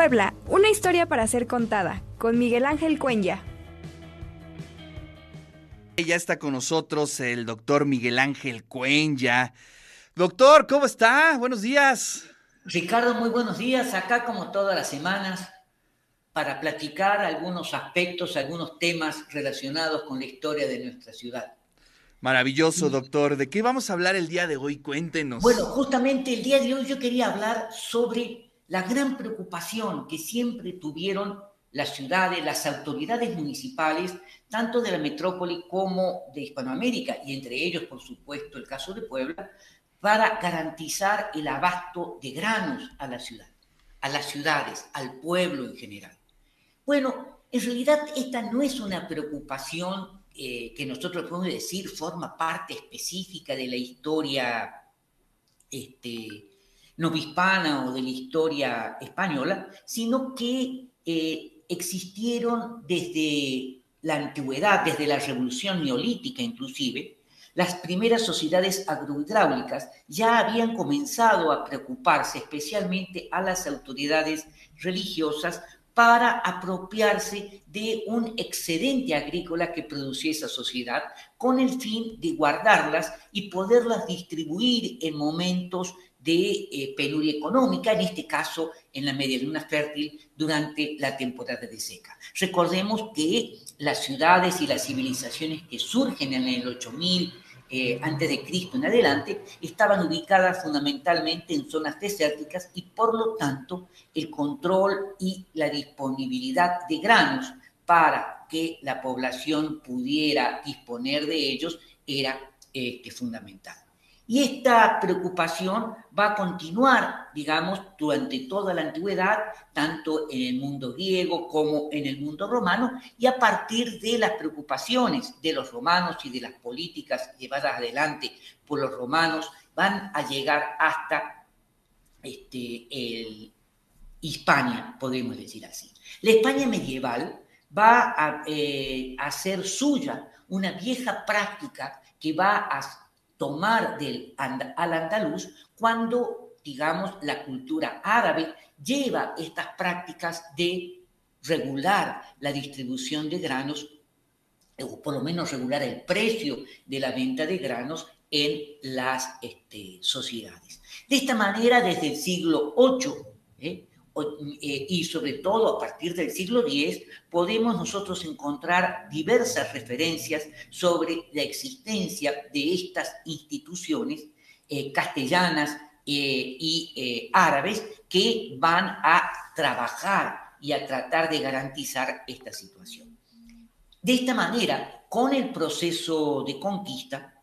Puebla, una historia para ser contada, con Miguel Ángel Cuenya. Ya está con nosotros el doctor Miguel Ángel Cuenya. Doctor, ¿cómo está? Buenos días. Ricardo, muy buenos días. Acá como todas las semanas para platicar algunos aspectos, algunos temas relacionados con la historia de nuestra ciudad. Maravilloso, doctor. ¿De qué vamos a hablar el día de hoy? Cuéntenos. Bueno, justamente el día de hoy yo quería hablar sobre la gran preocupación que siempre tuvieron las ciudades, las autoridades municipales, tanto de la metrópoli como de Hispanoamérica, y entre ellos, por supuesto, el caso de Puebla, para garantizar el abasto de granos a la ciudad, a las ciudades, al pueblo en general. Bueno, en realidad esta no es una preocupación eh, que nosotros podemos decir forma parte específica de la historia este, novohispana o de la historia española, sino que eh, existieron desde la antigüedad, desde la revolución neolítica inclusive, las primeras sociedades agrohidráulicas ya habían comenzado a preocuparse especialmente a las autoridades religiosas para apropiarse de un excedente agrícola que producía esa sociedad con el fin de guardarlas y poderlas distribuir en momentos de eh, penuria económica, en este caso en la media luna fértil durante la temporada de seca. Recordemos que las ciudades y las civilizaciones que surgen en el 8000 eh, antes de Cristo en adelante estaban ubicadas fundamentalmente en zonas desérticas y por lo tanto el control y la disponibilidad de granos para que la población pudiera disponer de ellos era este, fundamental. Y esta preocupación va a continuar, digamos, durante toda la antigüedad, tanto en el mundo griego como en el mundo romano, y a partir de las preocupaciones de los romanos y de las políticas llevadas adelante por los romanos, van a llegar hasta este, el, Hispania, podemos decir así. La España medieval va a, eh, hacer suya una vieja práctica que va a tomar del, al andaluz cuando, digamos, la cultura árabe lleva estas prácticas de regular la distribución de granos, o por lo menos regular el precio de la venta de granos en las este, sociedades. De esta manera, desde el siglo VIII, eh, y sobre todo a partir del siglo X, podemos nosotros encontrar diversas referencias sobre la existencia de estas instituciones eh, castellanas eh, y árabes que van a trabajar y a tratar de garantizar esta situación. De esta manera, con el proceso de conquista,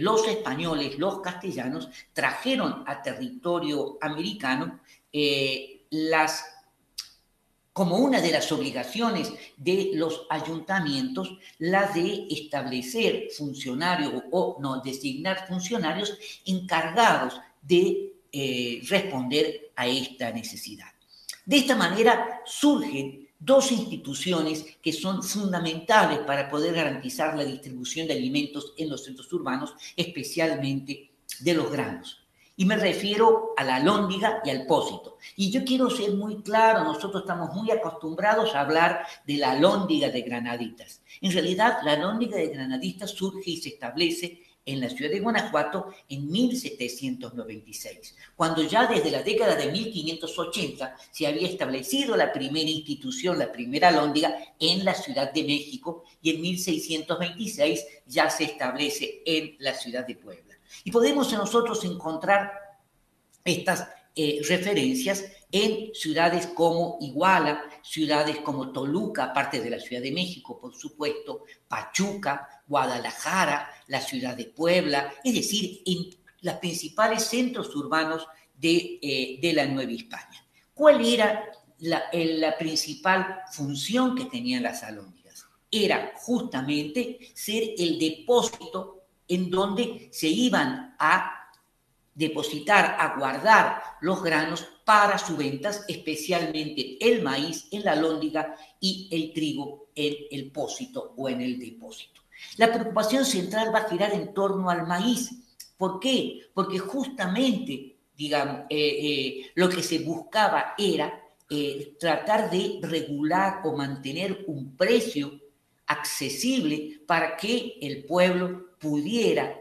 los españoles, los castellanos, trajeron a territorio americano eh, las, como una de las obligaciones de los ayuntamientos, la de establecer funcionarios o no, designar funcionarios encargados de eh, responder a esta necesidad. De esta manera surgen dos instituciones que son fundamentales para poder garantizar la distribución de alimentos en los centros urbanos, especialmente de los granos. Y me refiero a la lóndiga y al pósito. Y yo quiero ser muy claro, nosotros estamos muy acostumbrados a hablar de la lóndiga de Granaditas. En realidad, la lóndiga de Granaditas surge y se establece en la ciudad de Guanajuato en 1796, cuando ya desde la década de 1580 se había establecido la primera institución, la primera lóndiga en la Ciudad de México y en 1626 ya se establece en la ciudad de Puebla. Y podemos nosotros encontrar estas eh, referencias en ciudades como Iguala, ciudades como Toluca, parte de la Ciudad de México, por supuesto, Pachuca, Guadalajara, la ciudad de Puebla, es decir, en los principales centros urbanos de, eh, de la Nueva España. ¿Cuál era la, principal función que tenían las alóndigas? Era justamente ser el depósito en donde se iban a depositar, a guardar los granos para sus ventas, especialmente el maíz en la lóndiga y el trigo en el pósito o en el depósito. La preocupación central va a girar en torno al maíz. ¿Por qué? Porque justamente, digamos, eh, eh, lo que se buscaba era eh, tratar de regular o mantener un precio accesible para que el pueblo pudiera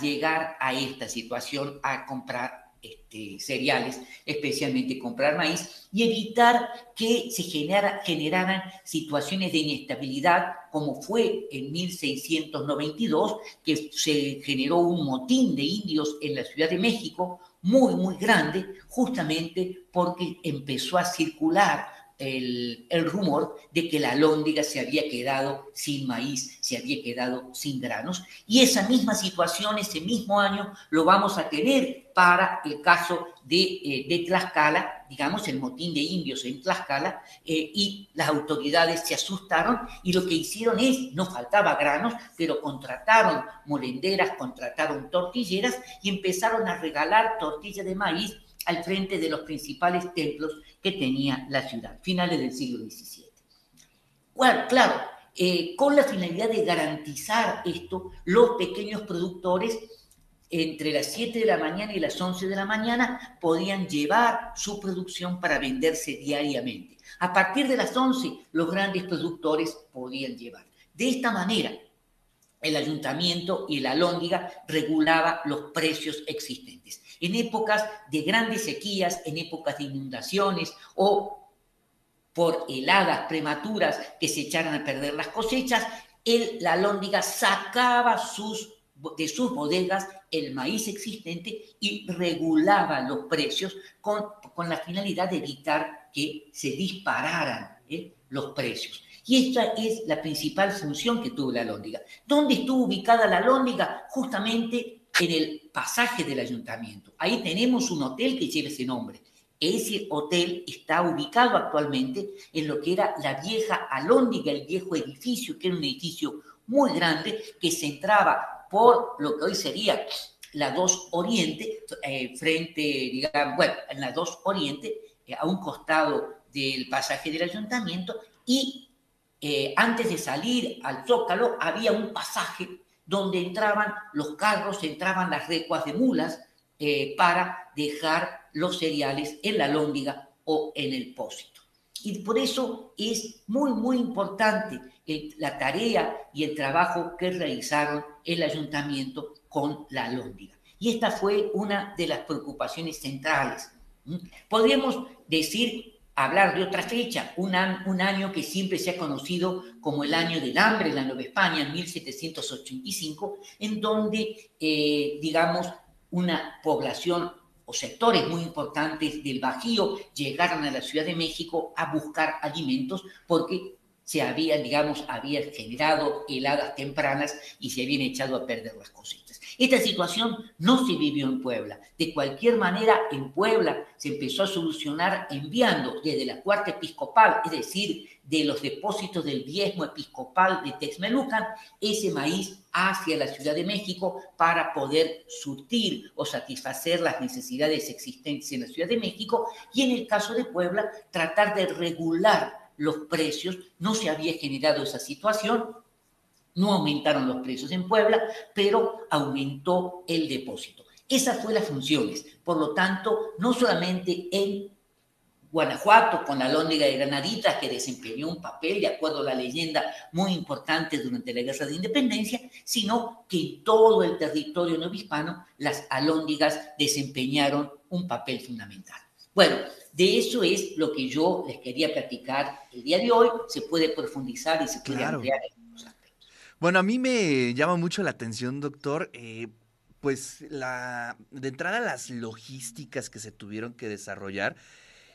llegar a esta situación a comprar este, cereales, especialmente comprar maíz, y evitar que se genera, generaran situaciones de inestabilidad, como fue en 1692, que se generó un motín de indios en la Ciudad de México, muy, muy grande, justamente porque empezó a circular el, rumor de que la lóndiga se había quedado sin maíz, se había quedado sin granos. Y esa misma situación, ese mismo año, lo vamos a tener para el caso de, eh, Tlaxcala, digamos, el motín de indios en Tlaxcala, eh, y las autoridades se asustaron y lo que hicieron es, no faltaba granos, pero contrataron molenderas, contrataron tortilleras y empezaron a regalar tortillas de maíz al frente de los principales templos que tenía la ciudad, finales del siglo XVII. Claro, eh, con la finalidad de garantizar esto, los pequeños productores entre las 7 de la mañana y las 11 de la mañana podían llevar su producción para venderse diariamente. A partir de las 11, los grandes productores podían llevar. De esta manera, el ayuntamiento y la alóndiga regulaba los precios existentes. En épocas de grandes sequías, en épocas de inundaciones o por heladas prematuras que se echaran a perder las cosechas, el, la alóndiga sacaba sus, de sus bodegas el maíz existente y regulaba los precios con, con la finalidad de evitar que se dispararan ¿eh? los precios. Y esta es la principal función que tuvo la Lóndiga. ¿Dónde estuvo ubicada la Lóndiga? Justamente en el pasaje del ayuntamiento. Ahí tenemos un hotel que lleva ese nombre. Ese hotel está ubicado actualmente en lo que era la vieja Alóndiga, el viejo edificio, que era un edificio muy grande que se entraba por lo que hoy sería la 2 Oriente, eh, frente, digamos, bueno, en la 2 Oriente, eh, a un costado del pasaje del ayuntamiento, y eh, antes de salir al Zócalo había un pasaje donde entraban los carros, entraban las recuas de mulas eh, para dejar los cereales en la lóndiga o en el pósito. Y por eso es muy, muy importante la tarea y el trabajo que realizaron el ayuntamiento con la lóndiga. Y esta fue una de las preocupaciones centrales. Podríamos decir hablar de otra fecha, un, año que siempre se ha conocido como el año del hambre en la Nueva España, en 1785, en donde, eh, digamos, una población o sectores muy importantes del Bajío llegaron a la Ciudad de México a buscar alimentos porque se habían, digamos, generado heladas tempranas y se habían echado a perder las cosechas. Esta situación no se vivió en Puebla. De cualquier manera, en Puebla se empezó a solucionar enviando desde la cuarta episcopal, es decir, de los depósitos del diezmo episcopal de Texmelucan, ese maíz hacia la Ciudad de México para poder surtir o satisfacer las necesidades existentes en la Ciudad de México y en el caso de Puebla tratar de regular los precios. No se había generado esa situación, no aumentaron los precios en Puebla, pero aumentó el depósito. Esas fueron las funciones. Por lo tanto, no solamente en Guanajuato, con la Lóndiga de Granaditas, que desempeñó un papel, de acuerdo a la leyenda, muy importante durante la Guerra de Independencia, sino que en todo el territorio novohispano las alóndigas desempeñaron un papel fundamental. Bueno, de eso es lo que yo les quería platicar el día de hoy. Se puede profundizar y se puede ampliar bueno, a mí me llama mucho la atención, doctor, eh, pues la de entrada las logísticas que se tuvieron que desarrollar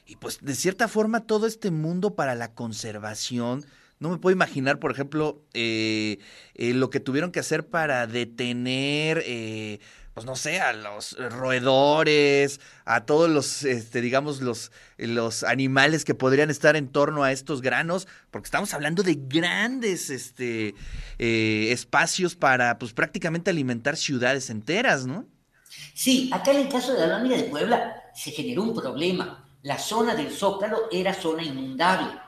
y pues de cierta forma todo este mundo para la conservación. No me puedo imaginar, por ejemplo, eh, eh, lo que tuvieron que hacer para detener pues no sé, a los roedores, a todos los, este, digamos, los, los animales que podrían estar en torno a estos granos, porque estamos hablando de grandes este, eh, espacios para, pues prácticamente alimentar ciudades enteras, ¿no? Sí, acá en el caso de la lóndiga de Puebla se generó un problema. La zona del Zócalo era zona inundable.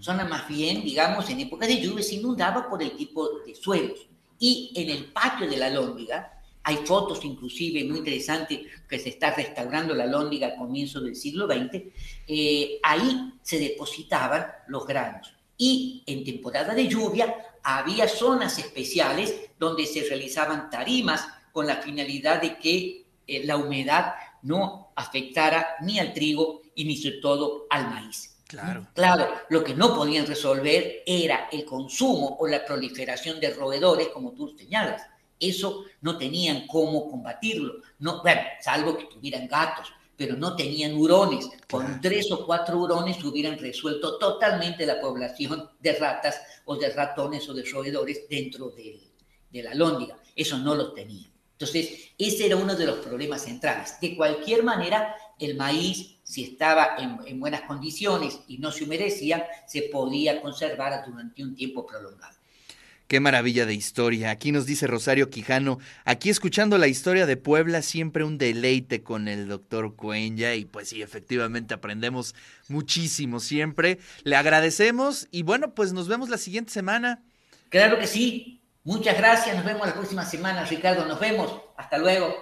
Zona más bien, digamos, en época de lluvia se inundaba por el tipo de suelos. Y en el patio de la lóndiga Hay fotos inclusive muy interesantes que se está restaurando la lóndiga a comienzos del siglo XX. Eh, ahí se depositaban los granos. Y en temporada de lluvia había zonas especiales donde se realizaban tarimas con la finalidad de que eh, la humedad no afectara ni al trigo y ni sobre todo al maíz. Claro. Claro, lo que no podían resolver era el consumo o la proliferación de roedores, como tú señalas. Eso no tenían cómo combatirlo. No, bueno, salvo que tuvieran gatos, pero no tenían hurones. Con tres o cuatro hurones hubieran resuelto totalmente la población de ratas o de ratones o de roedores dentro de, de la lóndiga. Eso no lo tenían. Entonces, ese era uno de los problemas centrales. De cualquier manera, el maíz, si estaba en, buenas condiciones y no se humedecía, se podía conservar durante un tiempo prolongado. Qué maravilla de historia. Aquí nos dice Rosario Quijano, aquí escuchando la historia de Puebla, siempre un deleite con el doctor Cuenya y pues sí, efectivamente aprendemos muchísimo siempre. Le agradecemos y bueno, pues nos vemos la siguiente semana. Claro que sí. Muchas gracias. Nos vemos la próxima semana, Ricardo. Nos vemos. Hasta luego.